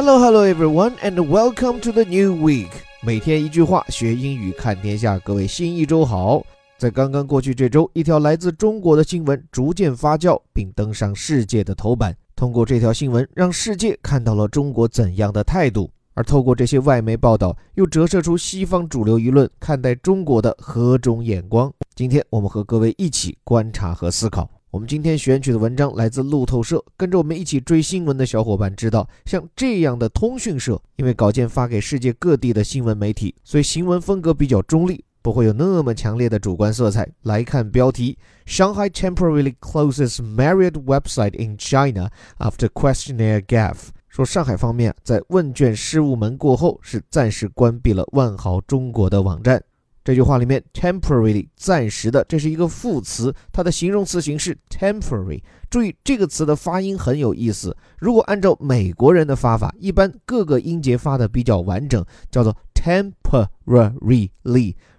Hello, hello, everyone, and welcome to the new week. 每天一句话，学英语看天下。各位新一周好！在刚刚过去这周，一条来自中国的新闻逐渐发酵，并登上世界的头版。通过这条新闻，让世界看到了中国怎样的态度，而透过这些外媒报道，又折射出西方主流舆论看待中国的何种眼光。今天我们和各位一起观察和思考。我们今天选取的文章来自路透社。跟着我们一起追新闻的小伙伴知道，像这样的通讯社，因为稿件发给世界各地的新闻媒体，所以新闻风格比较中立，不会有那么强烈的主观色彩。来看标题：Shanghai temporarily closes Marriott website in China after questionnaire gaff。说上海方面在问卷失误门过后，是暂时关闭了万豪中国的网站。这句话里面，temporarily 暂时的，这是一个副词，它的形容词形式 temporary。注意这个词的发音很有意思。如果按照美国人的发法，一般各个音节发的比较完整，叫做 temporarily。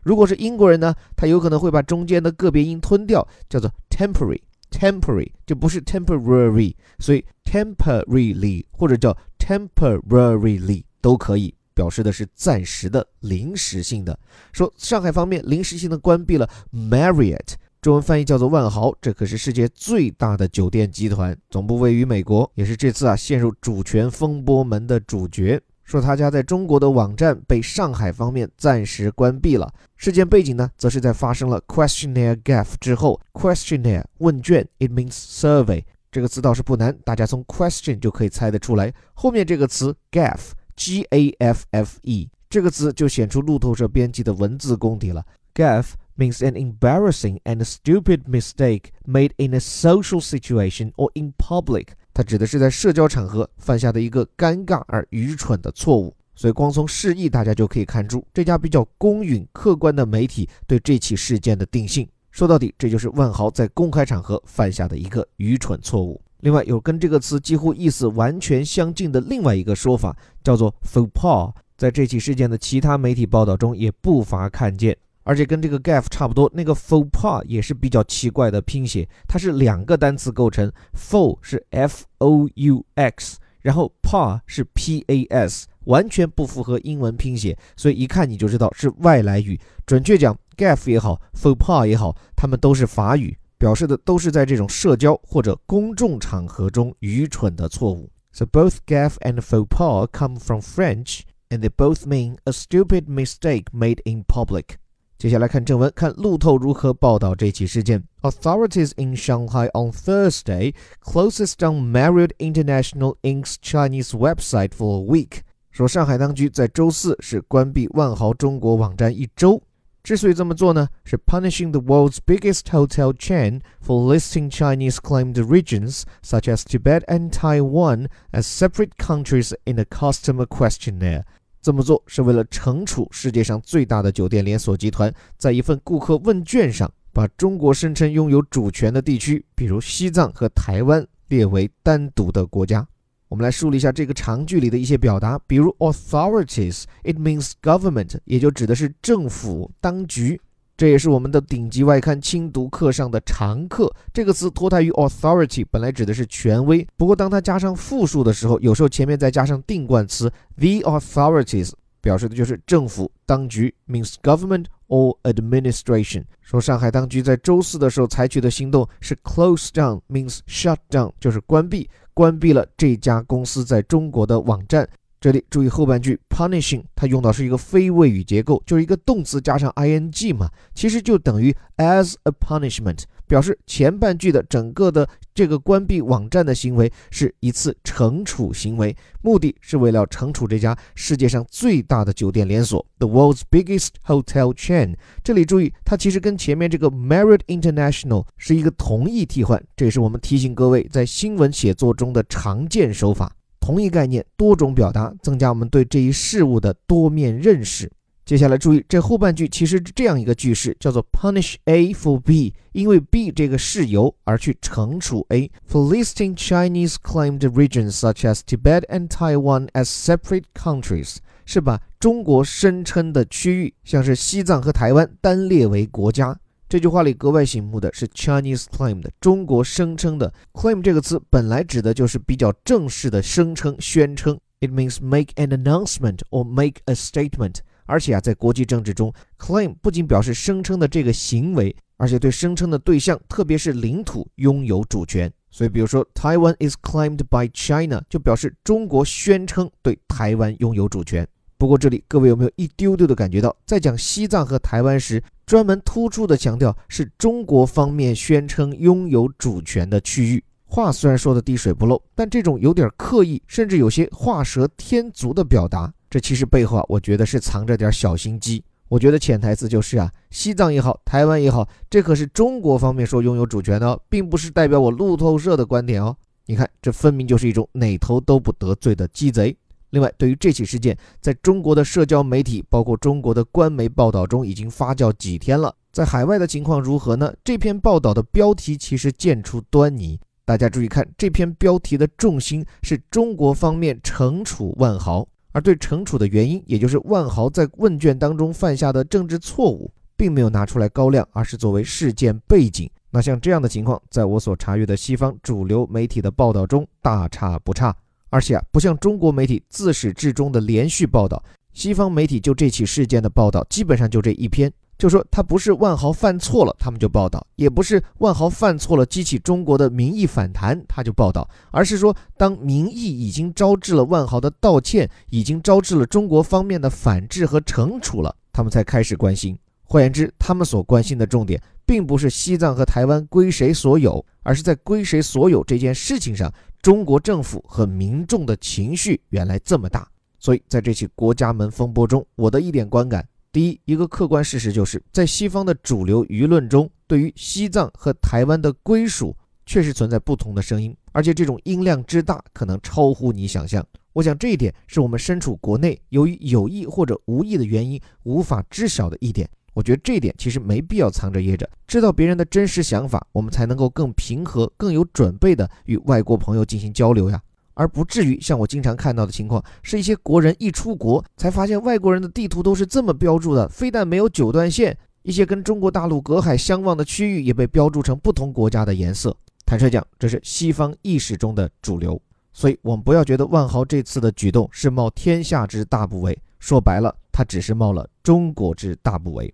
如果是英国人呢，他有可能会把中间的个别音吞掉，叫做 temporary。temporary 就不是 temporary，所以 temporarily 或者叫 temporarily 都可以。表示的是暂时的、临时性的。说上海方面临时性的关闭了 Marriott，中文翻译叫做万豪，这可是世界最大的酒店集团，总部位于美国，也是这次啊陷入主权风波门的主角。说他家在中国的网站被上海方面暂时关闭了。事件背景呢，则是在发生了 questionnaire Gaff 之后，questionnaire 问卷，it means survey 这个词倒是不难，大家从 question 就可以猜得出来，后面这个词 Gaff。G A F F E 这个词就显出路透社编辑的文字功底了。Gaffe means an embarrassing and stupid mistake made in a social situation or in public。它指的是在社交场合犯下的一个尴尬而愚蠢的错误。所以光从释义，大家就可以看出这家比较公允、客观的媒体对这起事件的定性。说到底，这就是万豪在公开场合犯下的一个愚蠢错误。另外，有跟这个词几乎意思完全相近的另外一个说法，叫做 faux pas，在这起事件的其他媒体报道中也不乏看见。而且跟这个 gaffe 差不多，那个 faux pas 也是比较奇怪的拼写，它是两个单词构成，faux 是 f o u x，然后 pas 是 p a s，完全不符合英文拼写，所以一看你就知道是外来语。准确讲，gaffe 也好，faux pas 也好，它们都是法语。表示的都是在这种社交或者公众场合中愚蠢的错误。So both gaffe and faux pas come from French, and they both mean a stupid mistake made in public. 接下来看正文，看路透如何报道这起事件。Authorities in Shanghai on Thursday closes down Marriott International Inc.'s Chinese website for a week. 说上海当局在周四是关闭万豪中国网站一周。 之所以这么做呢，是 punishing the world's biggest hotel chain for listing Chinese-claimed regions such as Tibet and Taiwan as separate countries in a customer questionnaire。这么做是为了惩处世界上最大的酒店连锁集团，在一份顾客问卷上把中国声称拥有主权的地区，比如西藏和台湾，列为单独的国家。我们来梳理一下这个长句里的一些表达，比如 authorities，it means government，也就指的是政府当局。这也是我们的顶级外刊轻读课上的常客。这个词脱胎于 authority，本来指的是权威，不过当它加上复数的时候，有时候前面再加上定冠词 the authorities，表示的就是政府当局，means government or administration。说上海当局在周四的时候采取的行动是 close down，means shut down，就是关闭。关闭了这家公司在中国的网站。这里注意后半句 punishing，它用到是一个非谓语结构，就是一个动词加上 ing 嘛，其实就等于 as a punishment。表示前半句的整个的这个关闭网站的行为是一次惩处行为，目的是为了惩处这家世界上最大的酒店连锁，the world's biggest hotel chain。这里注意，它其实跟前面这个 Marriott International 是一个同义替换，这也是我们提醒各位在新闻写作中的常见手法。同一概念，多种表达，增加我们对这一事物的多面认识。接下来注意，这后半句其实是这样一个句式，叫做 punish A for B，因为 B 这个事由而去惩处 A。For listing Chinese claimed regions such as Tibet and Taiwan as separate countries，是把中国声称的区域，像是西藏和台湾单列为国家。这句话里格外醒目的是 Chinese claimed，中国声称的 claim 这个词本来指的就是比较正式的声称、宣称。It means make an announcement or make a statement。而且啊，在国际政治中，claim 不仅表示声称的这个行为，而且对声称的对象，特别是领土拥有主权。所以，比如说，Taiwan is claimed by China，就表示中国宣称对台湾拥有主权。不过，这里各位有没有一丢丢的感觉到，在讲西藏和台湾时，专门突出的强调是中国方面宣称拥有主权的区域？话虽然说的滴水不漏，但这种有点刻意，甚至有些画蛇添足的表达，这其实背后啊，我觉得是藏着点小心机。我觉得潜台词就是啊，西藏也好，台湾也好，这可是中国方面说拥有主权的，并不是代表我路透社的观点哦。你看，这分明就是一种哪头都不得罪的鸡贼。另外，对于这起事件，在中国的社交媒体，包括中国的官媒报道中，已经发酵几天了。在海外的情况如何呢？这篇报道的标题其实见出端倪。大家注意看，这篇标题的重心是中国方面惩处万豪。而对惩处的原因，也就是万豪在问卷当中犯下的政治错误，并没有拿出来高亮，而是作为事件背景。那像这样的情况，在我所查阅的西方主流媒体的报道中大差不差。而且啊，不像中国媒体自始至终的连续报道，西方媒体就这起事件的报道，基本上就这一篇。就说他不是万豪犯错了，他们就报道；也不是万豪犯错了激起中国的民意反弹，他就报道。而是说，当民意已经招致了万豪的道歉，已经招致了中国方面的反制和惩处了，他们才开始关心。换言之，他们所关心的重点，并不是西藏和台湾归谁所有，而是在归谁所有这件事情上，中国政府和民众的情绪原来这么大。所以，在这起国家门风波中，我的一点观感。第一，一个客观事实就是在西方的主流舆论中，对于西藏和台湾的归属，确实存在不同的声音，而且这种音量之大，可能超乎你想象。我想这一点是我们身处国内，由于有意或者无意的原因，无法知晓的一点。我觉得这一点其实没必要藏着掖着，知道别人的真实想法，我们才能够更平和、更有准备的与外国朋友进行交流呀。而不至于像我经常看到的情况，是一些国人一出国才发现外国人的地图都是这么标注的，非但没有九段线，一些跟中国大陆隔海相望的区域也被标注成不同国家的颜色。坦率讲，这是西方意识中的主流，所以我们不要觉得万豪这次的举动是冒天下之大不韪，说白了，他只是冒了中国之大不韪。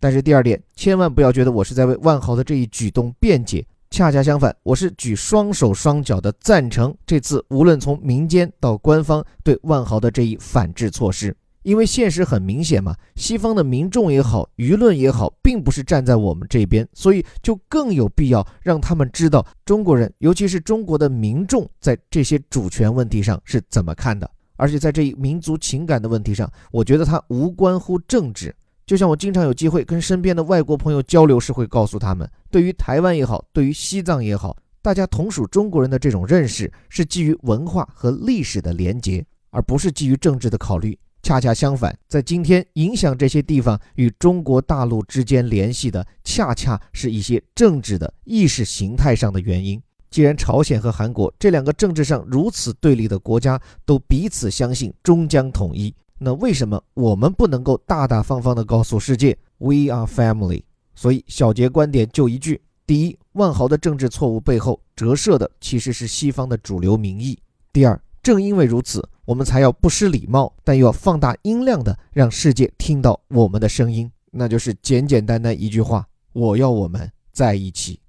但是第二点，千万不要觉得我是在为万豪的这一举动辩解。恰恰相反，我是举双手双脚的赞成这次无论从民间到官方对万豪的这一反制措施，因为现实很明显嘛，西方的民众也好，舆论也好，并不是站在我们这边，所以就更有必要让他们知道中国人，尤其是中国的民众在这些主权问题上是怎么看的，而且在这一民族情感的问题上，我觉得它无关乎政治。就像我经常有机会跟身边的外国朋友交流时，会告诉他们，对于台湾也好，对于西藏也好，大家同属中国人的这种认识是基于文化和历史的连结，而不是基于政治的考虑。恰恰相反，在今天影响这些地方与中国大陆之间联系的，恰恰是一些政治的意识形态上的原因。既然朝鲜和韩国这两个政治上如此对立的国家都彼此相信终将统一。那为什么我们不能够大大方方地告诉世界 “We are family”？所以小杰观点就一句：第一，万豪的政治错误背后折射的其实是西方的主流民意；第二，正因为如此，我们才要不失礼貌，但又要放大音量的让世界听到我们的声音，那就是简简单单一句话：我要我们在一起。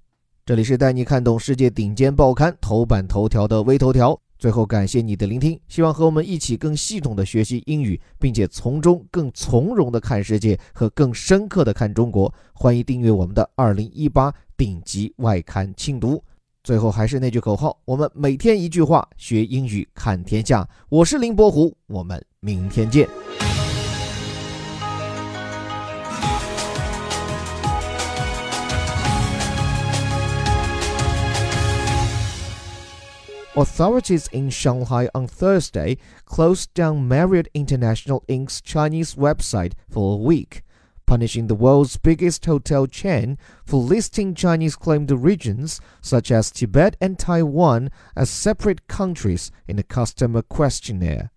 这里是带你看懂世界顶尖报刊头版头条的微头条。最后，感谢你的聆听，希望和我们一起更系统的学习英语，并且从中更从容的看世界和更深刻的看中国。欢迎订阅我们的二零一八顶级外刊轻读。最后，还是那句口号：我们每天一句话，学英语看天下。我是林伯虎，我们明天见。Authorities in Shanghai on Thursday closed down Marriott International Inc.'s Chinese website for a week, punishing the world's biggest hotel chain for listing Chinese claimed regions such as Tibet and Taiwan as separate countries in a customer questionnaire.